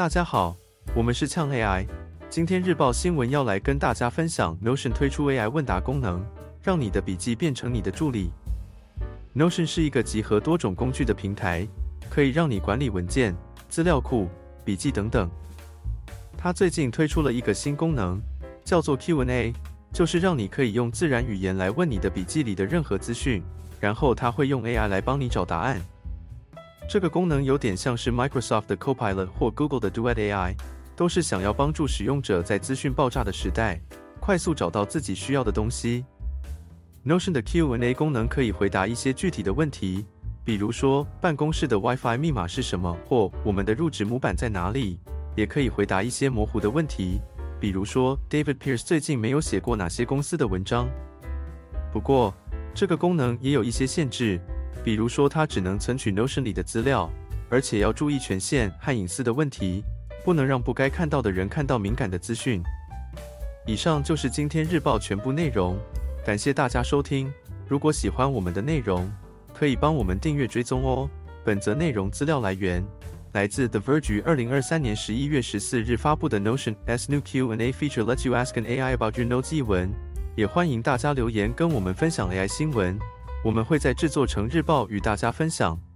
大家好，我们是呛 AI。今天日报新闻要来跟大家分享，Notion 推出 AI 问答功能，让你的笔记变成你的助理。Notion 是一个集合多种工具的平台，可以让你管理文件、资料库、笔记等等。它最近推出了一个新功能，叫做 Q&A，就是让你可以用自然语言来问你的笔记里的任何资讯，然后它会用 AI 来帮你找答案。这个功能有点像是 Microsoft 的 Copilot 或 Google 的 Duet AI。都是想要帮助使用者在资讯爆炸的时代，快速找到自己需要的东西。Notion 的 Q&A 功能可以回答一些具体的问题，比如说办公室的 WiFi 密码是什么，或我们的入职模板在哪里。也可以回答一些模糊的问题，比如说 David Pierce 最近没有写过哪些公司的文章。不过，这个功能也有一些限制，比如说它只能存取 Notion 里的资料，而且要注意权限和隐私的问题。不能让不该看到的人看到敏感的资讯。以上就是今天日报全部内容，感谢大家收听。如果喜欢我们的内容，可以帮我们订阅追踪哦。本则内容资料来源来自 The Verge 二零二三年十一月十四日发布的 Notion S New Q&A Feature lets you ask an AI about your notes 一文。也欢迎大家留言跟我们分享 AI 新闻，我们会在制作成日报与大家分享。